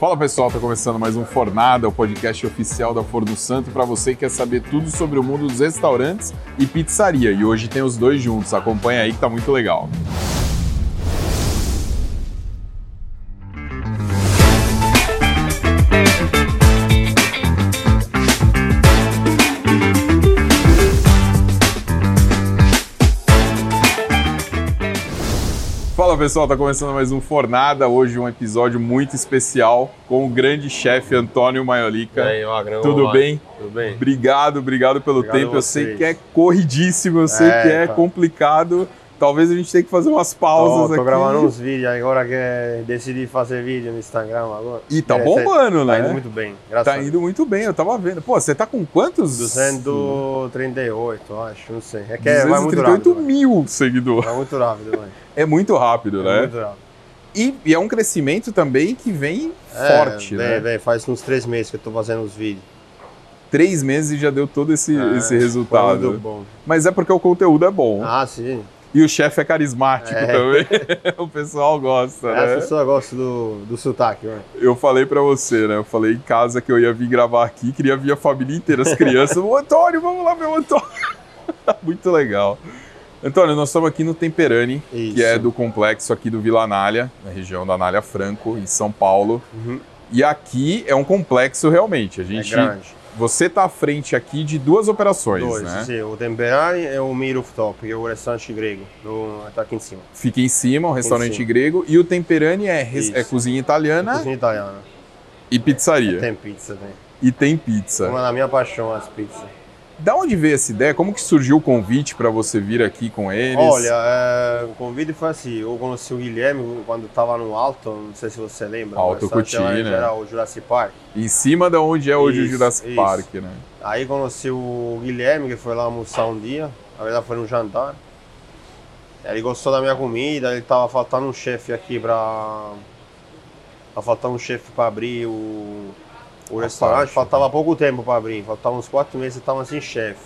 Fala pessoal, tá começando mais um Fornada, o podcast oficial da Forno Santo para você que quer saber tudo sobre o mundo dos restaurantes e pizzaria. E hoje tem os dois juntos, acompanha aí que tá muito legal. Pessoal, tá começando mais um Fornada. Hoje um episódio muito especial com o grande chefe Antônio Maiolica. Tudo bem? Tudo bem? Obrigado, obrigado pelo Obrigado tempo. Eu sei que é corridíssimo, eu sei É, que é tá. complicado. Talvez a gente tenha que fazer umas Tô, pausas tô aqui. gravando uns vídeos agora que é- decidi fazer vídeo no Instagram agora. E tá É, bombando, tá né? indo muito bem, graças Tá indo muito bem, eu tava vendo. Pô, você tá com quantos? 238, eu acho, não sei. É que é, vai muito 238 rápido. mil seguidores. Vai muito rápido, vai. É muito rápido, É né? muito rápido. E, e é um crescimento também que vem É, forte, vem, né? vem, faz uns três meses que eu tô fazendo os vídeos. Três meses e já deu todo esse, É, esse resultado. muito bom. Mas é porque o conteúdo é bom. Ah, sim. E o chefe é carismático É. também. o pessoal gosta, É, né? As pessoas gostam do, do sotaque, vai. Eu falei pra você, né? Eu falei em casa que eu ia vir gravar aqui, queria vir a família inteira, as crianças. o Antônio, vamos lá ver o Antônio. Muito legal. Antônio, nós estamos aqui no Temperani, que Isso. é do complexo aqui do Vila Anália, na região da Anália Franco, em São Paulo. Uhum. E aqui é um complexo realmente. A É gente, grande. Você tá à frente aqui de duas operações, Dois, né? sim. O Temperani é o Meat Rooftop, é o restaurante grego. No, tá aqui em cima. Fica em cima, um restaurante cima. grego. E o Temperani é, res- é cozinha italiana Cozinha italiana. e pizzaria. Tem pizza, tem. E tem pizza. Uma da minha paixão, as pizzas. Da onde veio essa ideia? Como que surgiu o convite para você vir aqui com eles? Olha, é, o convite foi assim, eu conheci o Guilherme quando estava no Alto, não sei se você lembra. Alto o Cucina. Era, o Jurassic Park. em cima da onde é hoje o Isso, Jurassic isso. Park, né? Aí conheci o Guilherme, que foi lá almoçar um dia, na verdade foi no jantar. Ele gostou da minha comida, ele tava faltando um chefe aqui pra... Tava faltando um chefe pra abrir o, o restaurante, parte, faltava pouco tempo pra abrir, faltavam uns quatro meses e tava sem chefe.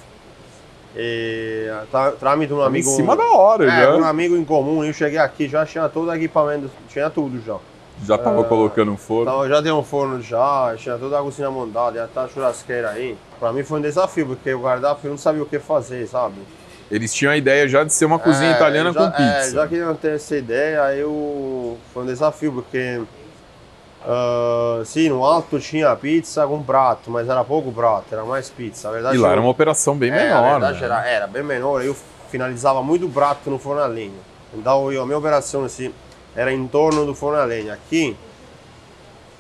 E tá, trâmite de um Tava amigo... Em cima da hora, É, um já. amigo em comum, eu cheguei aqui, já tinha todo o equipamento, tinha tudo já. Já tava É, colocando um forno. Então, já deu um forno já, tinha toda a cozinha montada, já tá a churrasqueira aí. Pra mim foi um desafio, porque o cardápio não sabia o que fazer, sabe? Eles tinham a ideia já de ser uma cozinha É, italiana já, com É, pizza. já queriam ter essa ideia, aí eu... foi um desafio, porque... ah, sim, no alto tinha pizza com prato, mas era pouco prato, era mais pizza. Na verdade, E lá eu- era uma operação bem é, menor, na verdade né? era, era bem menor, eu finalizava muito prato no forno a lenha. Então eu, a minha operação assim, era em torno do forno a lenha. Aqui,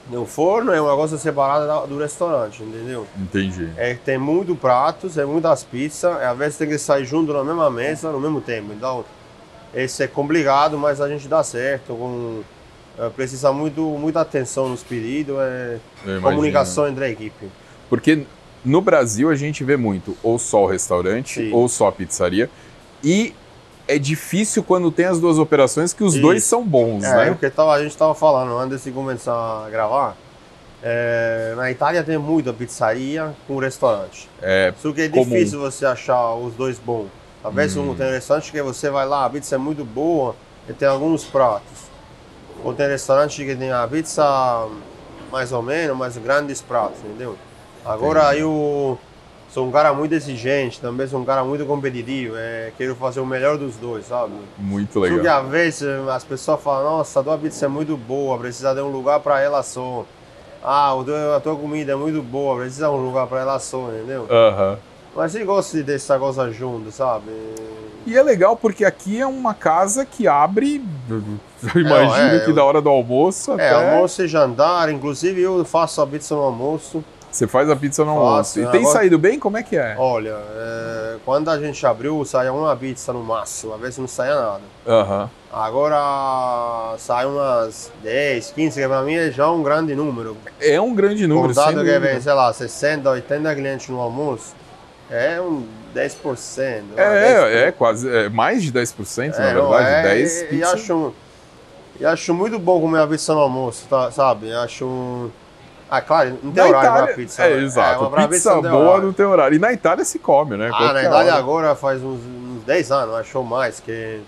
no forno é uma coisa separada da- do restaurante, entendeu? Entendi. É, tem muito pratos, é muitas pizzas, e às vezes tem que sair junto na mesma mesa, no mesmo tempo. Então, esse é complicado, mas a gente dá certo. Com, é, precisa muito, muita atenção nos pedidos, é, comunicação entre a equipe. Porque no Brasil a gente vê muito ou só o restaurante Sim. ou só a pizzaria. E é difícil quando tem as duas operações que os Isso. dois são bons, É, né? o que tava, a gente estava falando antes de começar a gravar. é, na Itália tem muita pizzaria com restaurante. É, Só que é comum. difícil você achar os dois bons. Talvez Hum. um tem um restaurante que você vai lá, a pizza é muito boa e tem alguns pratos. Ou tem restaurante que tem a pizza mais ou menos, mas grandes pratos, entendeu? Agora eu sou um cara muito exigente, também sou um cara muito competitivo, é, quero fazer o melhor dos dois, sabe? muito legal. às vezes as pessoas falam, nossa, a tua pizza é muito boa, precisa de um lugar para ela só. Ah, a tua comida é muito boa, precisa de um lugar para ela só, entendeu? Aham. Mas eu gosto de dessa coisa junto, sabe? E é legal porque aqui é uma casa que abre, eu imagino é, que eu- da hora do almoço É, até almoço e jantar, inclusive eu faço a pizza no almoço. você faz a pizza no almoço. Faço, E tem agora- saído bem? Como é que é? Olha, é, quando a gente abriu, saía uma pizza no máximo, às vezes não saía nada. Aham. Agora sai umas 10, 15, que pra mim é já um grande número. É um grande número, Contado que vem, sei lá, 60, 80 clientes no almoço, é um 10%. É, é, quase, é mais de 10%, na É, não, verdade, é, 10 e, e acho, e acho muito bom comer a pizza no almoço, tá, sabe? Acho. um- Ah, claro, não tem Na horário Itália, pra pizza. é, né? exato. pra pizza não boa horário. não tem horário. E na Itália se come, né? Ah, na Qualquer verdade hora. agora faz uns, uns 10 anos, acho mais, que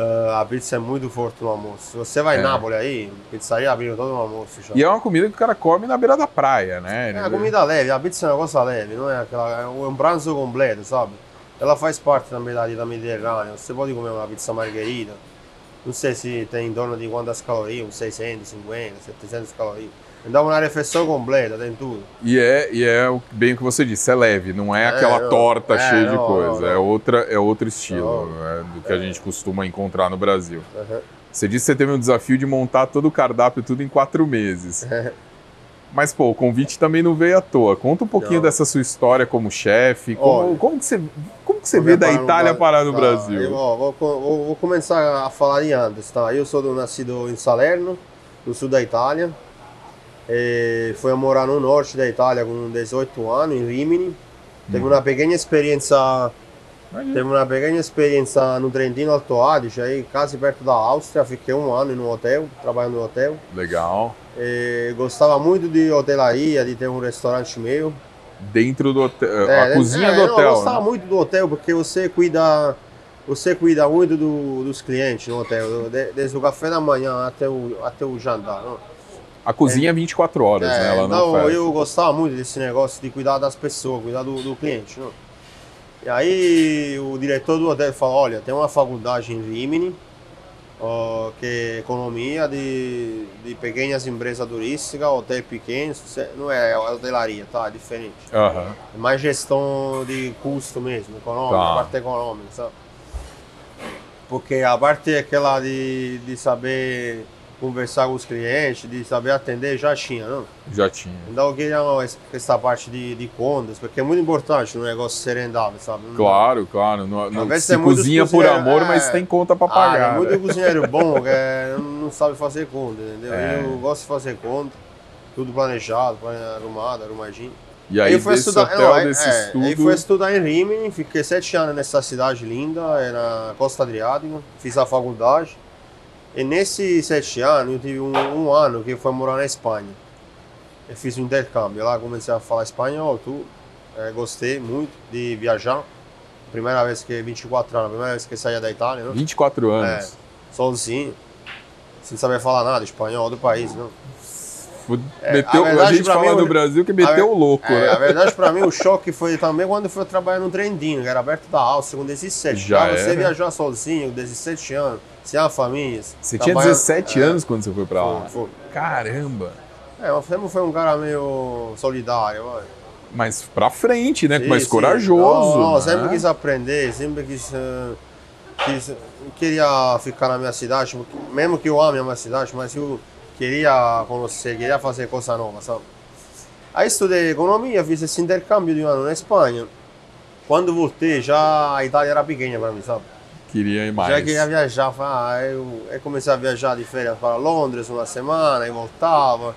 Uh, a pizza é muito forte no almoço. Você vai É. em Nápoles aí, pizzaria abrindo todo no almoço já. E é uma comida que o cara come na beira da praia, né? É a comida leve, a pizza é um negócio leve, não é aquela. É um pranzo completo, sabe? Ela faz parte também da dieta mediterrânea. Você pode comer uma pizza margherita. Não sei se tem em torno de quantas calorias, uns 650, 700 calorias. Então uma refeição completa, tem tudo. E é, e é bem o que você disse, é leve, não é, É, aquela não. torta É, cheia de não, coisa. não, É, outra, é outro estilo né, do que a gente costuma encontrar no Brasil. Uhum. Você disse que você teve um desafio de montar todo o cardápio tudo em quatro meses. Mas, pô, o convite também não veio à toa. Conta um pouquinho dessa sua história como chefe. Como, como que você, como que você veio da Itália parar no Tá, Brasil? eu, ó, vou, vou- vou começar a falar de antes, tá? Eu sou do, nascido em Salerno, no sul da Itália. E fui a morar no norte da Itália com 18 anos, em Rimini. Teve uma pequena experiência, teve uma pequena experiência no Trentino Alto Adige, aí quase perto da Áustria. Fiquei um ano no hotel, trabalhando no hotel. Legal. E gostava muito de hotelaria, de ter um restaurante meu. Dentro do hotel. É, a cozinha é, do não, Eu hotel. gostava né? muito do hotel porque você cuida, você cuida muito do- dos clientes no hotel, de- desde o café da manhã até o, até o jantar. Não? A cozinha é 24 horas, É, né? Ela não fecha. eu gostava muito desse negócio de cuidar das pessoas, cuidar do, do cliente. Não? E aí o diretor do hotel falou, olha, tem uma faculdade em Rimini, ó, que é economia de, de pequenas empresas turísticas, hotel pequeno, não é hotelaria, tá? É diferente. É mais gestão de custo mesmo, econômica, Tá. parte econômica, sabe? Porque a parte aquela de, de saber conversar com os clientes, de saber atender, já tinha, não? Já tinha. Então eu queria essa- parte de, de contas, porque é muito importante no negócio ser rendável, sabe? Não- Claro, claro. No, no, se muitos cozinha por amor, é. mas tem conta pra Ah, pagar. é muito né? cozinheiro bom que é, não sabe fazer conta, entendeu? É. Eu gosto de fazer conta, tudo planejado, plane- arrumado, arrumadinho. E aí, fui desse estudar, hotel, não, aí- desse é, estudo... Aí fui estudar em Rimini, fiquei sete anos nessa cidade linda, é na Costa Adriática, fiz a faculdade. E nesses sete anos, eu tive um, um ano que foi morar na Espanha. Eu fiz um intercâmbio lá, comecei a falar espanhol, tudo. É, gostei muito de viajar. Primeira vez que, 24 anos, primeira vez que saía da Itália, né? 24 anos. sozinho, sem saber falar nada, espanhol do país, não. Fu- É, meteu, a a, verdade, gente pra fala mim, no o- Brasil que a meteu o louco, É, a né? verdade pra mim o choque foi também quando eu fui trabalhar no Trentino, que era aberto da Áustria com 17. Já Pra você viajar sozinho, com 17 anos, sem a família. Você tinha trabalhando- 17 é, anos quando você foi pra lá. Foi. Caramba! É, mas sempre foi um cara meio solidário. Mas pra frente, né? Sim, Mais sim. corajoso. Não, não, né? sempre quis aprender, sempre quis, eh, quis- queria ficar na minha cidade, porque- mesmo que eu ame a minha cidade, mas eu queria conhecer, queria fazer coisa nova, sabe? Aí estudei economia, fiz esse intercâmbio de um ano na Espanha. Quando voltei, já a Itália era pequena para mim, sabe? Queria ir mais. Já queria viajar, falei, ah, eu, comecei a viajar de férias para Londres uma semana, e voltava.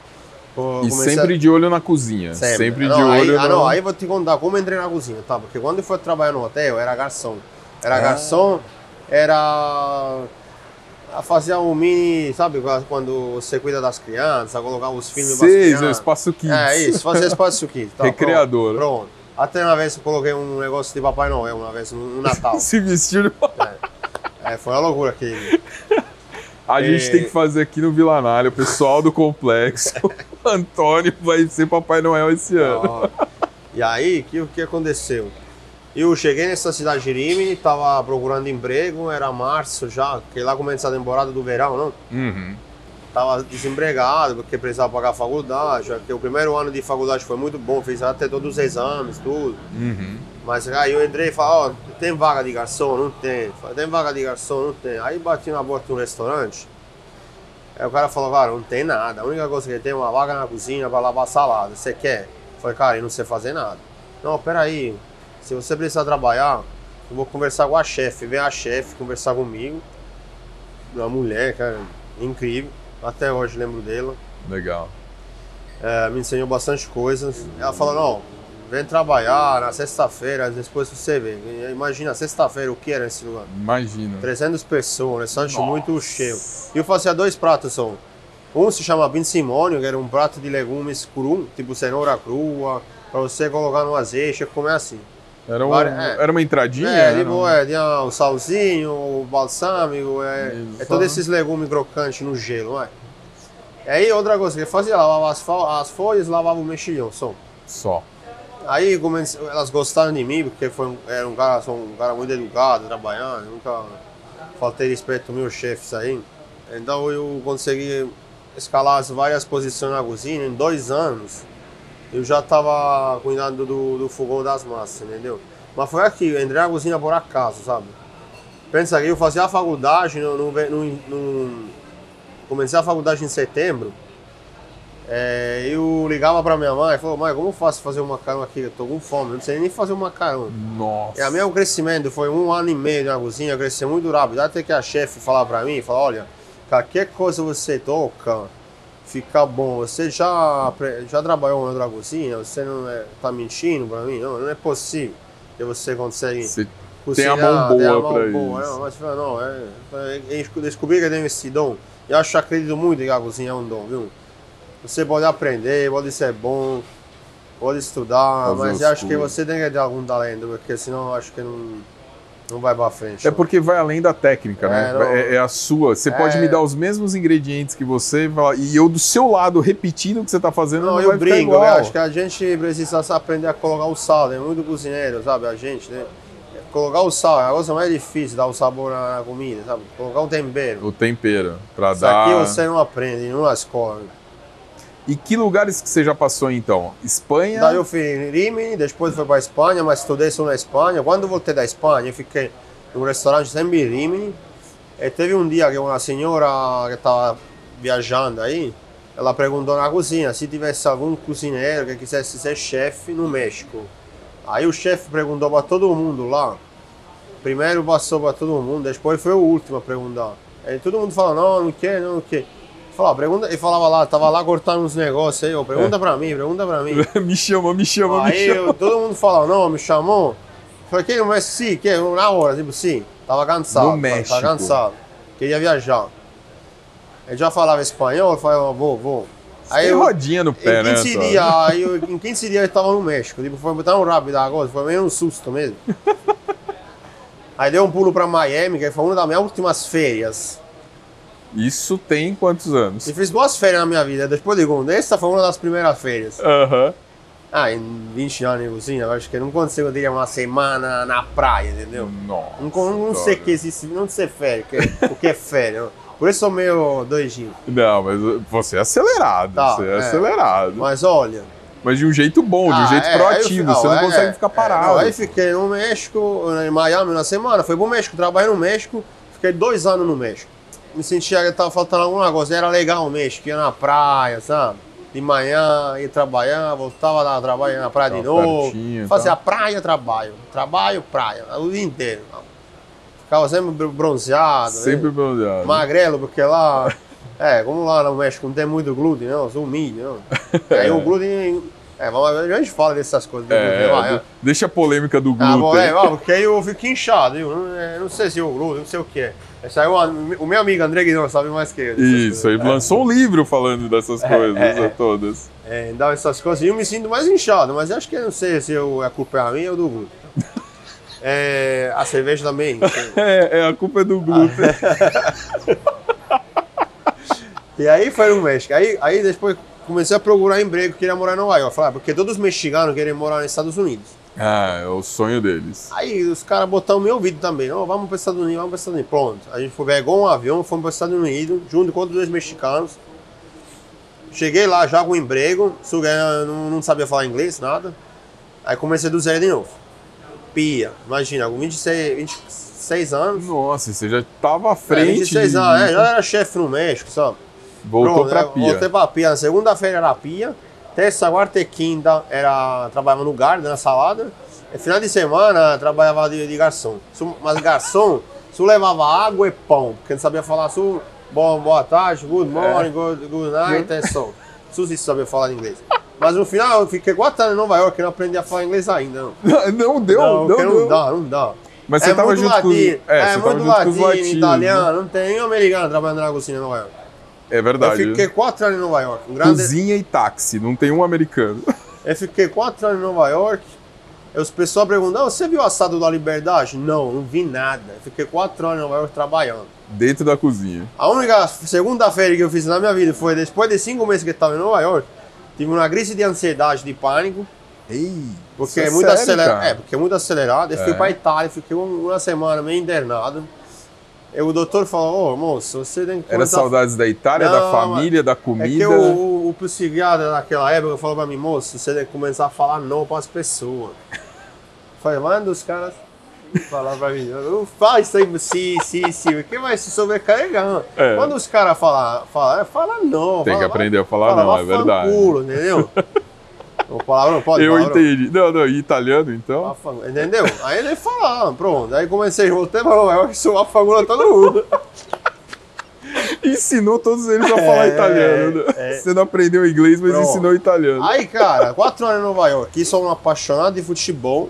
E comecei a- sempre de olho na cozinha. Sempre, não, de aí, olho ah, no... não, aí vou te contar como entrei na cozinha, tá? Porque quando eu fui trabalhar no hotel, era garçom. Era Ah. garçom, era. a fazer um mini, sabe, quando você cuida das crianças, colocar os filmes é o espaço kids. É isso, fazer espaço aqui. Tá, Recreador. Pronto, pronto. Até uma vez eu coloquei um negócio de Papai Noel, uma vez no Natal. Se vestir... É, foi uma loucura aquele. A gente É. tem que fazer aqui no Vila Nália, o pessoal do complexo. Antônio vai ser Papai Noel esse ano. E aí, o que, que aconteceu? Eu cheguei nessa cidade de Rimini, estava procurando emprego, era março já, que lá começa a temporada do verão, não? Uhum. Tava desempregado, porque precisava pagar a faculdade, já que o primeiro ano de faculdade foi muito bom, fiz até todos os exames, tudo. Uhum. Mas aí eu entrei e falei, ó, tem vaga de garçom? Não tem. Falei, tem vaga de garçom? Não tem. Aí bati na porta de um restaurante, aí o cara falou, cara, não tem nada, a única coisa que tem é uma vaga na cozinha para lavar salada, você quer? Falei, cara, eu não sei fazer nada. Não, peraí, se você precisar trabalhar, eu vou conversar com a chefe, vem a chefe conversar comigo, uma mulher, cara, incrível, até hoje lembro dela. Legal. É, me ensinou bastante coisas. Ela falou, não, vem trabalhar na sexta-feira, depois você vê. E Imagina, sexta-feira, o que era esse lugar? Imagina. 300 pessoas, um restaurante Nossa. muito cheio. E eu fazia dois pratos só. Um se chama pinsimônio, que era um prato de legumes cru, tipo cenoura crua, para você colocar no azeite e comer assim. Era, um, é. era uma entradinha? É, né? tipo, é, tinha o salzinho, o balsâmico, é, é todos esses legumes crocantes no gelo, é? E aí outra coisa que eu fazia, lavava as, as folhas, lavava o mexilhão, só. Só. Aí comece- elas gostaram de mim, porque foi era um cara, um cara muito educado, trabalhando, nunca faltei respeito aos meus chefes aí. Então eu consegui escalar as várias posições na cozinha em dois anos. Eu já estava cuidando do, do fogão das massas, entendeu? Mas foi aqui, eu entrei na cozinha por acaso, sabe? Pensa que eu fazia a faculdade, no, no, no- no- comecei a faculdade em setembro. É, eu ligava pra minha mãe e falou, mãe, como eu faço fazer um macarrão aqui? Eu tô com fome, eu não sei nem fazer um macarrão. Nossa. E a meu crescimento foi um ano e meio na cozinha, cresci muito rápido. Até que a chefe falar pra mim, falar, olha, qualquer coisa você toca, fica bom. Você já, já trabalhou na outra cozinha? Você não é, tá mentindo pra mim? Não, não é possível que você consegue Você cozinhar, tem a mão tem a boa mão pra boa. isso. Não, mas não, é, é, descobri que eu tenho esse dom. Eu acho, acredito muito que a cozinha é um dom, viu? Você pode aprender, pode ser bom, pode estudar, Fazer mas acho que você tem que ter algum talento, porque senão eu acho que não, não vai pra frente. É porque vai além da técnica, né? É, não. É, é a sua. Você É. pode me dar os mesmos ingredientes que você e eu do seu lado repetindo o que você tá fazendo Não, não, eu brinco, né? Acho que a gente precisa aprender a colocar o sal, é muito cozinheiro, sabe? A gente, né? Colocar o sal é a coisa mais difícil, dar o sabor na comida, sabe? Colocar um tempero. O tempero Isso dar. aqui você não aprende, não na escola. E que lugares que você já passou então? Espanha? Daí eu fui em Rimini, depois fui para Espanha, mas estudei só na Espanha. Quando voltei da Espanha, eu fiquei num restaurante sempre em Rimini. E teve um dia que uma senhora que estava viajando aí, ela perguntou na cozinha se tivesse algum cozinheiro que quisesse ser chefe no México. Aí o chefe perguntou para todo mundo lá. Primeiro passou para todo mundo, depois foi o último a perguntar. Aí todo mundo falou, não, não quer, não quer. Falava, pergunta, ele falava lá, tava lá cortando uns negócios aí, ó, pergunta pra mim, pergunta pra mim. me chama, me chama, me Aí chama. eu- todo mundo falava, não, me chamou. Falei, que, mas sim, que, na hora, tipo, sim. Tava cansado, No México. tava cansado. Queria viajar. Ele já falava espanhol, eu falava, vou, vou. Aí Tem eu, rodinha no pé, em né? 15 Antônio? dias, aí eu, em 15 dias eu tava no México. Tipo, foi tão rápido agora, foi meio um susto mesmo. aí deu um pulo pra Miami, que foi uma das minhas últimas férias. Isso tem quantos anos? E fiz duas férias na minha vida. Depois digo, essa foi uma das primeiras férias. Aham. Ah, em 20 anos cozinha, eu acho que eu não consigo ter uma semana na praia, entendeu? Nossa. Não, con- não sei o que existe, não sei férias, que- o que é férias. Por isso sou meio doidinho. Não, mas você é acelerado. Tá, você é, é. acelerado. Mas olha. Mas de um jeito bom, de um ah, jeito é, eu proativo. fi- você não é, consegue é, ficar é, parado. não, aí fiquei no México, em Miami na semana, fui pro México, trabalhei no México, fiquei dois anos no México. Me sentia que tava faltando alguma coisa, era legal o México, ia na praia, sabe? De manhã, ia trabalhar, voltava lá, trabalhar na praia de novo. pertinho, Fazia tá. praia, trabalho. Trabalho, praia, o dia inteiro. Ficava sempre bronzeado, Sempre né? bronzeado. magrelo, porque lá. É, como lá no México não tem muito glúten, não, sou milho, não. Aí o glúten. É, vamos, a gente fala dessas coisas. glúten, É, vai, é. deixa a polêmica do Ah, bom, glúten. é, porque aí eu fico inchado, eu não, é, não sei se é o glúten, não sei o que é. Esse aí, o, meu amigo André Guidão sabe mais que eu. Isso, ele lançou um livro falando dessas coisas é, é. todas. É, então essas coisas, e eu me sinto mais inchado, mas acho que eu não sei se eu, a culpa é a minha ou do glúten. É, a cerveja também. É, é, a culpa é do glúten. E aí foi no México. Aí, aí depois comecei a procurar emprego, queria morar em Nova York. Falei, ah, porque todos os mexicanos querem morar nos Estados Unidos. Ah, é o sonho deles. Aí os caras botaram meu ouvido também. Ó, vamos para os Estados Unidos, vamos para os Estados Unidos. Pronto. A gente foi, pegou um avião, fomos para os Estados Unidos, junto com outros dois mexicanos. Cheguei lá já com um emprego, não, não sabia falar inglês, nada. Aí comecei do zero de novo. Pia, imagina, com 26, 26 anos. Nossa, você já tava à É, frente. 26 de- anos, é, já era chefe no México, sabe? Voltou Pronto, pra eu pia. Voltei pra pia. Na segunda-feira era pia. Terça, quarta e quinta era, trabalhava no garden, na salada. E final de semana trabalhava de, de garçom. Mas garçom, só levava água e pão. Porque não sabia falar só bom, boa tarde, good morning, good, good night, é só. Só se sabia falar inglês. Mas no final eu fiquei quatro anos em Nova York e não aprendi a falar inglês ainda. Não, Não deu, não, não, não dá, não dá. Mas você é tava muito junto com os. É, é, você tava muito latino, né? italiano, não tem nenhum americano trabalhando na cozinha em Nova York. É verdade. Eu fiquei quatro anos em Nova York. Um grande... Cozinha e táxi, não tem um americano. Eu fiquei quatro anos em Nova York. Os pessoal perguntam, "Ah, você viu o assado da Liberdade? Não, não vi nada. Eu Fiquei quatro anos em Nova York trabalhando. Dentro da cozinha. A única segunda-feira que eu fiz na minha vida foi depois de cinco meses que eu estava em Nova York. Tive uma crise de ansiedade, de pânico, Ei, porque isso é, muito sério, cara? É, porque é muito acelerado. Eu fui É. pra Itália, fiquei um- uma semana meio internado. E o doutor falou, ô moço, você tem que Era saudades da Itália, da Não, família, da É que comida. o, o, o psiquiatra daquela época falou pra mim, moço, você tem que começar a falar não pras pessoas. Falei, manda os caras falar pra mim, não faz isso aí, sim, sim, sim, porque vai se sobrecarregar. É. Quando os caras falar, fala, fala não. Tem fala, que aprender a falar fala, não, é verdade. Culo, entendeu? O palavrão pode Eu palavrão? entendi. Não, não, em italiano então? Afa- Entendeu? Aí ele falava, pronto. Aí comecei e falou, eu sou afagula todo mundo. Ensinou todos eles a falar É, italiano. né? é. Você não aprendeu inglês, mas Pronto. ensinou italiano. Aí, cara, quatro anos em Nova York, sou um apaixonado de futebol.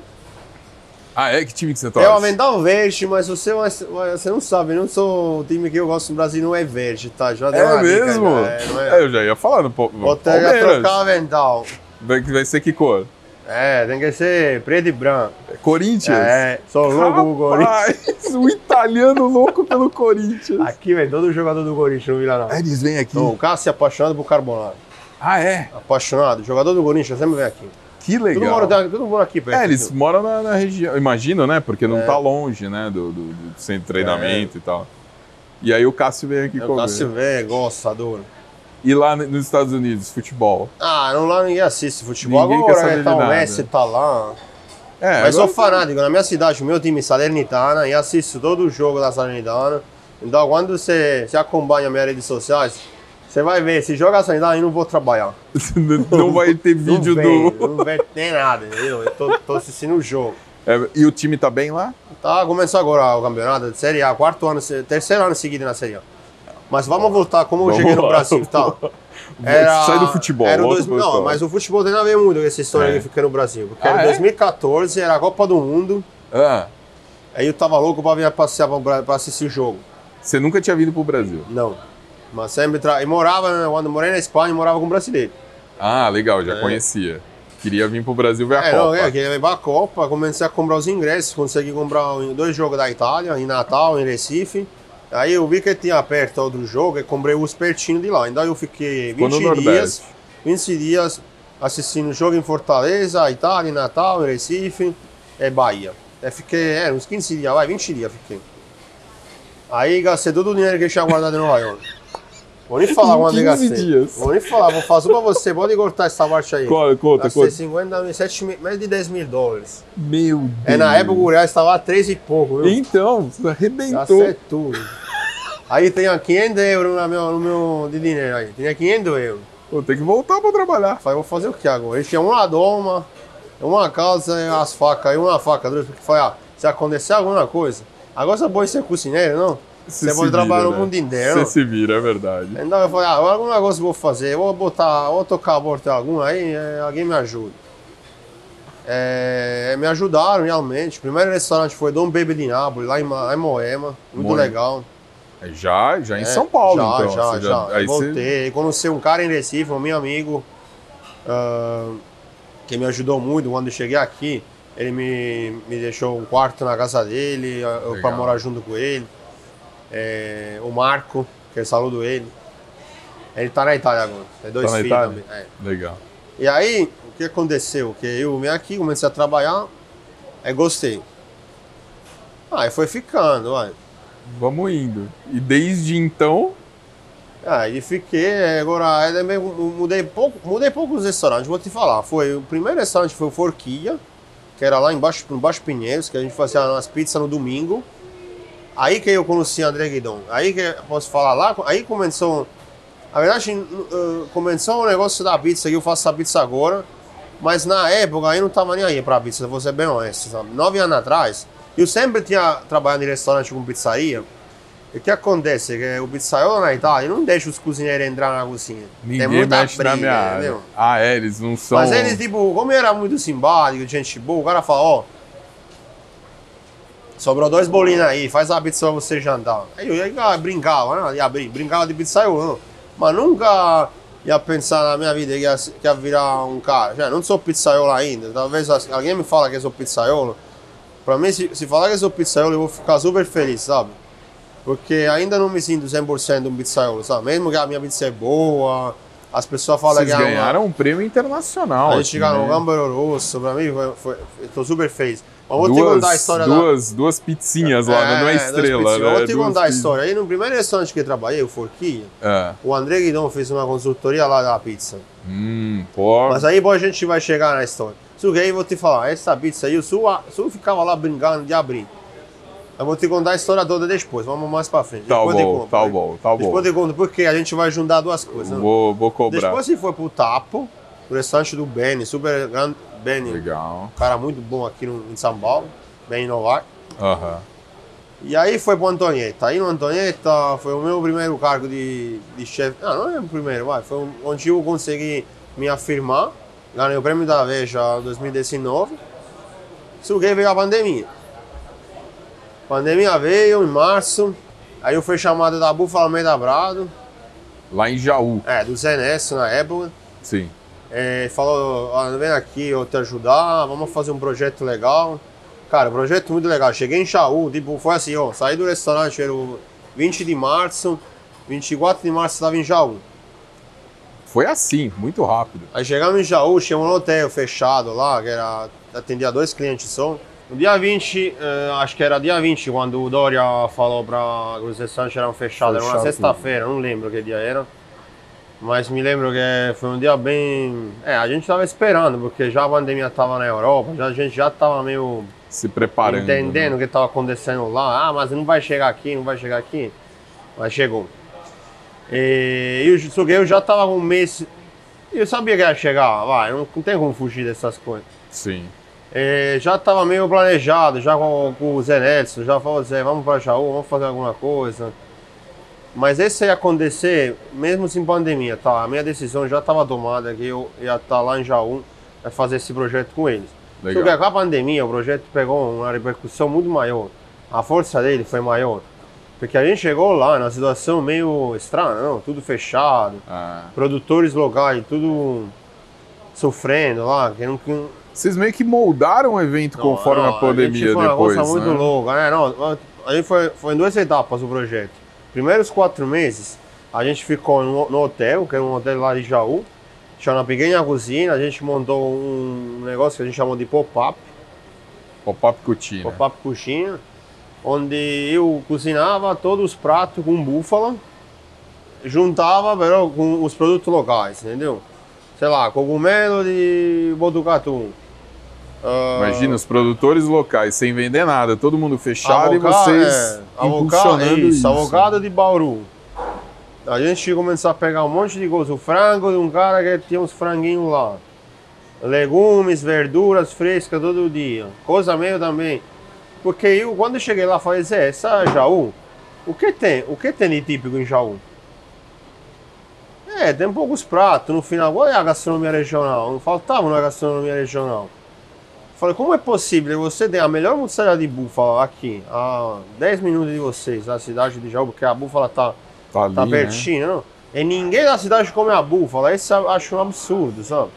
Ah, é? Que time que você É torce? o Verde, mas você, você não sabe, não sou o time que eu gosto no Brasil, não é verde, tá? Já deu É uma dica, mesmo? né? É, é? É, eu já ia falar no po- Vou ter que trocar Palmeiras. avental. Vai, vai ser que cor? É, tem que ser preto e branco. Corinthians? É, sou louco o Corinthians. Rapaz, o italiano louco pelo Corinthians. Aqui, velho, todo jogador do Corinthians no Vila Nova. Ah, eles vêm aqui. Então, o Cássio é apaixonado por Carbonaro. Ah, é? Apaixonado. Jogador do Corinthians sempre vem aqui. Que legal. mora, tudo mora aqui perto. É, eles moram na, na região, imagino, né? Porque não É. tá longe, né? Do, do- do centro de treinamento e tal. E aí o Cássio vem aqui É, O. Cássio vem, gosta, adora. E lá nos Estados Unidos, futebol? Ah, não, lá ninguém assiste futebol. Ninguém Agora quer saber né, tá o. Messi, tá lá. É, Mas sou fanático. Na minha cidade, o meu time é Salernitana e assisto todo o jogo da Salernitana. Então, quando você, você acompanha minhas redes sociais, você vai ver. Se joga a Salernitana, eu não vou trabalhar. não vai ter vídeo não vem, do. Não vem nem nada, entendeu? Eu tô, tô assistindo o jogo. É, e o time tá bem lá? Tá, começou agora o campeonato de Série A, quarto ano, terceiro ano seguido na Série A. Mas vamos voltar, como eu cheguei no. Brasil, tá? Sai do futebol. Era dois, não, mas o futebol tem a ver muito com essa história É. que fica no Brasil. Porque Ah, era é? 2014, era a Copa do Mundo, Ah, aí eu tava louco pra vir passear pra, pra assistir o jogo. você nunca tinha vindo pro Brasil? Não. Mas sempre. Tra... E morava, né, quando eu morei na Espanha, eu morava com brasileiro. Ah, legal, já É. conhecia. Queria vir pro Brasil ver a é, Copa. não, é, queria levar a Copa, comecei a comprar os ingressos, consegui comprar dois jogos da Itália, em Natal, em Recife. Aí eu vi que tinha perto outro jogo e comprei os pertinho de lá. Então eu fiquei Ficou no 20 dias, Nordeste. 20 dias assistindo o jogo em Fortaleza, Itália, Natal, Recife e Bahia. Aí fiquei, é, uns 15 dias, vai, 20 dias fiquei. Aí gastei todo o dinheiro que eu tinha guardado em Nova York. Vou nem falar quando eu 15 gastei. dias. Vou nem falar, vou fazer pra você, pode cortar essa parte aí. Conta, conta, Gastei conta. 50 mil, 7 mil, mais de 10 mil dólares. Meu Deus. É, na época o real estava a 3 e pouco, viu? Então, arrebentou. Gastei tudo. Aí tinha 500 euros no meu, no meu de dinheiro aí. Tinha 500 euros. Pô, tem que voltar pra trabalhar. Falei, vou fazer o que agora? Ele tinha uma doma, uma calça e as facas, e uma faca. falei, ah, se acontecer alguma coisa. Agora você pode ser cozinheiro, não? Você pode trabalhar vira, no né? mundo inteiro. Você se vira, é verdade. Então eu falei, ah, algum negócio eu vou fazer, eu vou botar, vou tocar a borda algum aí, é, alguém me ajuda. É, me ajudaram realmente. O primeiro restaurante foi Dom Baby de Nápoles, lá em, lá em Moema, muito Moema. legal. É Já, já em É, São Paulo, já, então. Já, Você já. Aí você... Voltei, conheci um cara em Recife, um meu amigo, ah, que me ajudou muito quando eu cheguei aqui. Ele me, me deixou um quarto na casa dele, ah, eu para morar junto com ele. É, o Marco, que eu saludo ele. Ele tá na Itália agora, tem dois Tá filhos também. é. Legal. E aí, o que aconteceu? Que eu vim aqui, comecei a trabalhar, aí gostei. Aí foi ficando, olha. Vamos indo. E desde então, Aí fiquei, agora aí também mudei pouco, mudei poucos restaurantes, vou te falar. Foi o primeiro restaurante foi o Forquilha, que era lá embaixo, embaixo Pinheiros, que a gente fazia umas pizzas no domingo. Aí que eu conheci André Guidon. Aí que eu posso falar lá, aí começou. Na verdade, uh, começou o negócio da pizza, que eu faço a pizza agora. Mas na época eu não tava nem aí pra pizza, vou ser bem honesto. Sabe? Nove anos atrás, eu sempre tinha trabalhado em restaurante com pizzaria. E o que acontece? Que o pizzaiolo na Itália não deixa os cozinheiros entrar na cozinha. ninguém Tem muita mexe na briga, minha área. entendeu? Ah, é, eles não são... Mas eles, tipo, como era muito simpático, gente boa, o cara fala, ó. Sobrou dois bolinhos aí, faz a pizza pra você jantar. Aí eu ia brincava, né? Ia brincava de pizzaiolo, não. Mas nunca ia pensar na minha vida que ia, que ia virar um cara. Já não sou pizzaiolo ainda. Talvez alguém me fala que eu sou pizzaiolo. Pra mim, se, se falar que eu sou pizzaiolo, eu vou ficar super feliz, sabe? Porque ainda não me sinto 100% um pizzaiolo, sabe? Mesmo que a minha pizza é boa, as pessoas falam Vocês que é uma- ganharam um prêmio internacional. a gente aqui, chegar no né? Gambaro Rosso, pra mim, foi, foi, eu tô super feliz. Mas vou te duas, contar a história da... duas, duas pizzinhas lá, né? não é dois estrela, né? Eu vou te Duas contar a história. Aí no primeiro restaurante que eu trabalhei, o Forquilha, É. o André Guidon fez uma consultoria lá da pizza. Hum, pô. Mas aí bom, a gente vai chegar na história. Eu vou te falar, essa pizza aí, o Sul, Sul ficava lá brincando de abrir. Eu vou te contar a história toda depois, vamos mais pra frente. Tá Depois bom, conto. tá bom, tá bom. Depois eu conto, porque a gente vai juntar duas coisas. né? Vou, vou cobrar. Depois se foi pro Tapo, o restaurante do Benny, super grande, Benny, Legal. cara muito bom aqui no, em São Paulo, bem inovado. Aham. E aí foi pro Antonieta. Aí no Antonieta foi o meu primeiro cargo de, de chefe. Ah, não é o primeiro, vai. Foi onde eu consegui me afirmar. Ganhei o prêmio da Veja 2019. Só que veio a pandemia. A pandemia veio em março. Aí eu fui chamado da Búfala Almeida Brado, Lá em Jaú, é, do Zé Nesso na época. sim. É, falou, ó, vem aqui eu te ajudar, vamos fazer um projeto legal. Cara, projeto muito legal. Cheguei em Jaú, tipo, foi assim, ó, saí do restaurante, era o 20 de março, 24 de março estava em Jaú. Foi assim, muito rápido. Aí chegamos em Jaú, tinha um hotel fechado lá, que era, atendia dois clientes só. No dia 20, eh, acho que era dia 20, quando o Dória falou para os restaurantes eram fechados, era uma sexta-feira, não lembro que dia era. Mas me lembro que foi um dia bem. É, a gente estava esperando, porque já a pandemia estava na Europa, já, a gente já estava meio Se preparando. entendendo né? o que estava acontecendo lá. Ah, mas não vai chegar aqui, não vai chegar aqui. Mas chegou. E eu, só que eu já estava um mês. Eu sabia que ia chegar, vai, não, não tem como fugir dessas coisas. Sim. É, já estava meio planejado, já com, com o Zé Nelson, já falou, Zé, vamos para Jaú, vamos fazer alguma coisa. Mas esse ia acontecer mesmo sem pandemia, tá? A minha decisão já estava tomada que eu ia estar lá em Jaú para fazer esse projeto com eles. Legal. com a pandemia o projeto pegou uma repercussão muito maior. A força dele foi maior. Porque a gente chegou lá numa situação meio estranha, não? Tudo fechado, Ah. produtores locais, tudo sofrendo lá, que não, que Vocês meio que moldaram o evento não, conforme não, a pandemia gente foi depois, uma coisa né? muito louca, né? Não, a gente foi, foi em duas etapas o projeto. Primeiros quatro meses, a gente ficou no, no hotel, que é um hotel lá de Jaú, tinha uma pequena cozinha, a gente montou um negócio que a gente chamou de pop-up, Pop-up Cutina. pop-up cozinha, onde eu cozinhava todos os pratos com búfala, juntava pero, com os produtos locais, entendeu? Sei lá, cogumelo de Botucatu. ah, Imagina os produtores locais sem vender nada, todo mundo fechado e Avocado, vocês é, avocado, impulsionando isso, isso. avocado de Bauru. A gente começou a pegar um monte de coisa. O frango de um cara que tinha uns franguinhos lá. Legumes, verduras frescas todo dia. Coisa meio também. Porque eu, quando eu cheguei lá, falei, Zé, essa Jaú, o que tem? O que tem de típico em Jaú? É, tem poucos pratos. No final, qual é a gastronomia regional? Não faltava na gastronomia regional. Falei, como é possível você ter a melhor mussarela de búfala aqui, a 10 minutos de vocês, na cidade de Jaú, porque a búfala tá, Tá ali, tá né? pertinho, não? E ninguém da cidade come a búfala, isso eu acho um absurdo, sabe?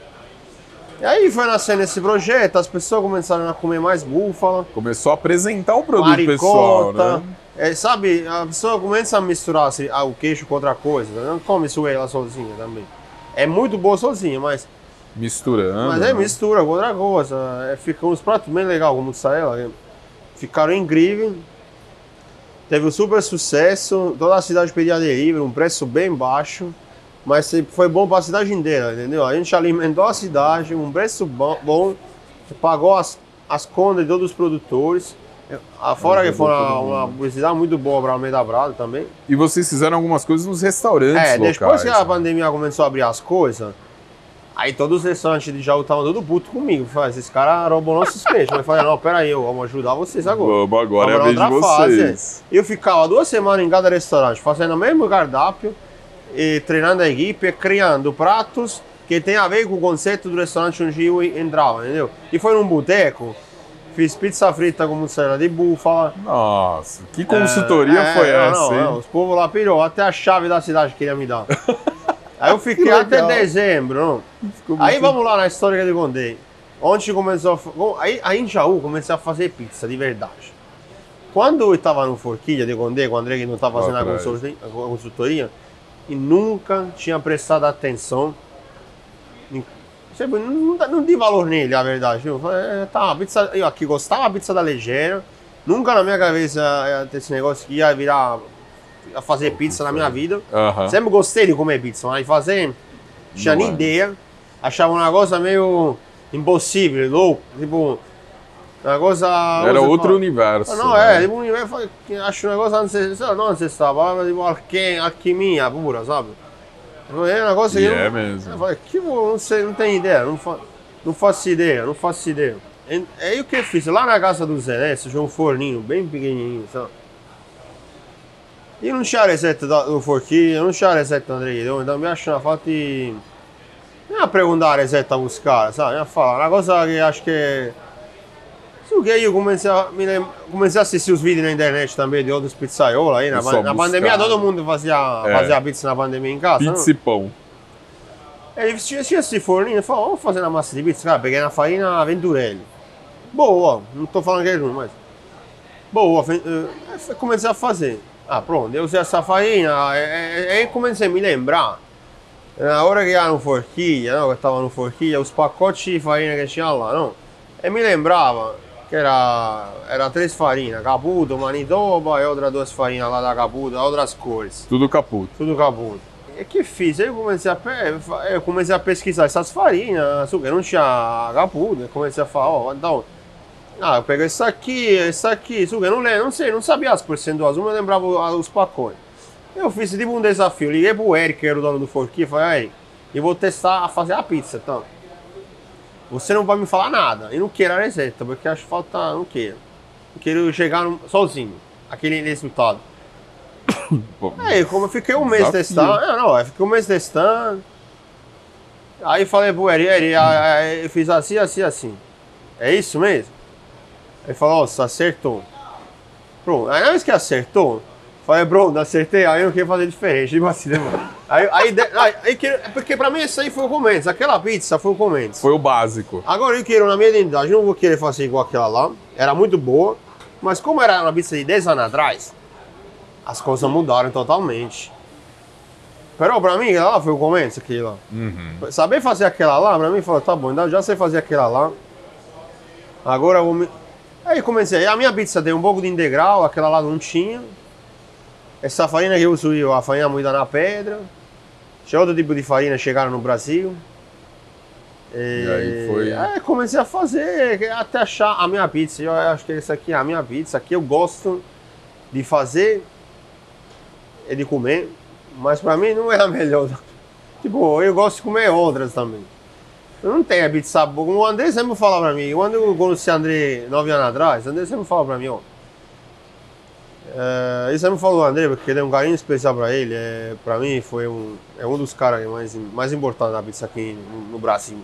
E aí foi nascendo esse projeto, as pessoas começaram a comer mais búfala, Começou a apresentar o produto pessoal, maricota, né? é, sabe, a pessoa começa a misturar assim, ah, o queijo com outra coisa, não come suela sozinha também. É muito boa sozinha, mas Misturando. mas é né? mistura com outra coisa. É, fica uns pratos bem legais, como mussarela. é, Ficaram incríveis. Teve um super sucesso. Toda a cidade pedia delivery, um preço bem baixo. Mas foi bom para a cidade inteira, entendeu? A gente alimentou a cidade, um preço bom, bom pagou as, as contas de todos os produtores. Ah, Fora que foi uma, uma publicidade muito boa para Almeida Brado também. E vocês fizeram algumas coisas nos restaurantes É, locais. depois que a né? pandemia começou a abrir as coisas, aí todos os restaurantes de Jaú estavam tudo puto comigo. Falei, esses caras roubam nossos peixes. Mas eu falei, não, peraí, eu vamos ajudar vocês agora. Vamos agora, é a Vamos vez na de outra fase. vocês. Eu ficava duas semanas em cada restaurante, fazendo o mesmo cardápio, e treinando a equipe, criando pratos que tem a ver com o conceito do restaurante onde eu entrava, entendeu? E foi num boteco, fiz pizza frita com mussarela de búfala. Nossa, que consultoria É, foi não, essa, não, não, os povos lá pirou, até a chave da cidade queria me dar. Aí eu fiquei até dezembro. Aí vamos lá na história que eu te contei. Onde começou a... Aí, aí em Jaú comecei a fazer pizza de verdade. Quando eu estava no Forquilha de Gondê, com o André que não estava fazendo a consultoria, e nunca tinha prestado atenção. Não, não, não dei valor nele, a verdade. Eu falei, é, tá, pizza, eu aqui gostava da pizza da Legenda. Nunca na minha cabeça ia ter esse negócio que ia virar a fazer pizza na minha vida. Uhum. Sempre gostei de comer pizza, mas fazer, tinha nem é. ideia. Achava um negócio meio impossível, louco. Tipo, negócio. Era outro fala, universo. Não, né? é, tipo um universo. Acho um negócio ancestral, não ancestral, tipo alquim, alquimia pura, sabe? É um negócio que. É mesmo. Eu falei, que não sei, não tenho ideia, não, fa, não faço ideia, não faço ideia. Aí o que eu fiz? Lá na casa do Zé, né? Tinha um forninho bem pequenininho, sabe? E não tinha receita do forquinho, não tinha receita do André Guidão, então me achando falta de. Não ia perguntar a receita os caras, sabe? Ia falar. Negócio que acho que. Isso que aí eu comecei a, comecei a assistir os vídeos na internet também de outros pizzaiolos aí. Na, na pandemia todo mundo fazia, é. fazia pizza na pandemia em casa. Pizza e pão. Aí tinha, tinha esse forninho, falou, vamos fazer na massa de pizza. Cara, peguei na farinha Venturelli. Boa, não tô falando que é ruim, mas. Boa, eh, comecei a fazer. Ah, pronto, eu usei essa farinha, aí comecei a me lembrar. Na hora que ia no Forquilha, não, eu estava no Forquilha, os pacotes de farinha que tinha lá, não. Eu me lembrava que era, era três farinhas, Caputo, Manitoba e outras duas farinhas lá da Caputo, outras cores. Tudo Caputo. Tudo Caputo. E que fiz? Eu comecei a, eu comecei a pesquisar essas farinhas, açúcar, não tinha Caputo, eu comecei a falar, ó, oh, então ah, eu pego isso aqui, isso aqui, isso eu não lembro, não sei, não sabia as percentuais, mas lembrava os pacotes. Eu fiz tipo um desafio, liguei pro Eric, que era o dono do forquinho, e falei, aí, eu vou testar a fazer a pizza, então. Você não vai me falar nada, e não queira a receita, porque acho falta, não quero. Não quero chegar no, sozinho, aquele resultado. aí, como eu fiquei um mês testando, é, não, eu fiquei um mês testando. Aí falei pro Eric, eu fiz assim, assim, assim. É isso mesmo? Ele falou, você acertou. Pronto, aí na vez que acertou, falei, bro, não acertei, aí eu queria fazer diferente, tipo assim, né, mano? Aí, aí, aí, aí que, porque pra mim isso aí foi o Comentes, aquela pizza foi o Comentes. Foi o básico. Agora eu quero, na minha identidade, não vou querer fazer igual aquela lá, era muito boa, mas como era uma pizza de 10 anos atrás, as coisas mudaram totalmente. Pero pra mim, aquela lá foi o Comentes, aquilo lá. Uhum. Saber fazer aquela lá, pra mim, falou, tá bom, então já sei fazer aquela lá. Agora eu vou me Aí comecei, a minha pizza tem um pouco de integral, aquela lá não tinha. Essa farinha que eu uso, a farinha moída na pedra. Tinha outro tipo de farinha chegaram no Brasil. E, e aí foi. É, comecei a fazer até achar a minha pizza. Eu acho que essa aqui é a minha pizza. Aqui eu gosto de fazer e de comer, mas pra mim não é a melhor. Tipo, eu gosto de comer outras também. Eu não tenho hábito de sabor. O André sempre fala pra mim. Quando eu conheci o André nove anos atrás, o André sempre fala pra mim, ó. É, ele sempre falou, André, porque ele é um carinho especial pra ele. É, pra mim, foi um, é um dos caras mais, mais importantes da pizza aqui no, no Brasil.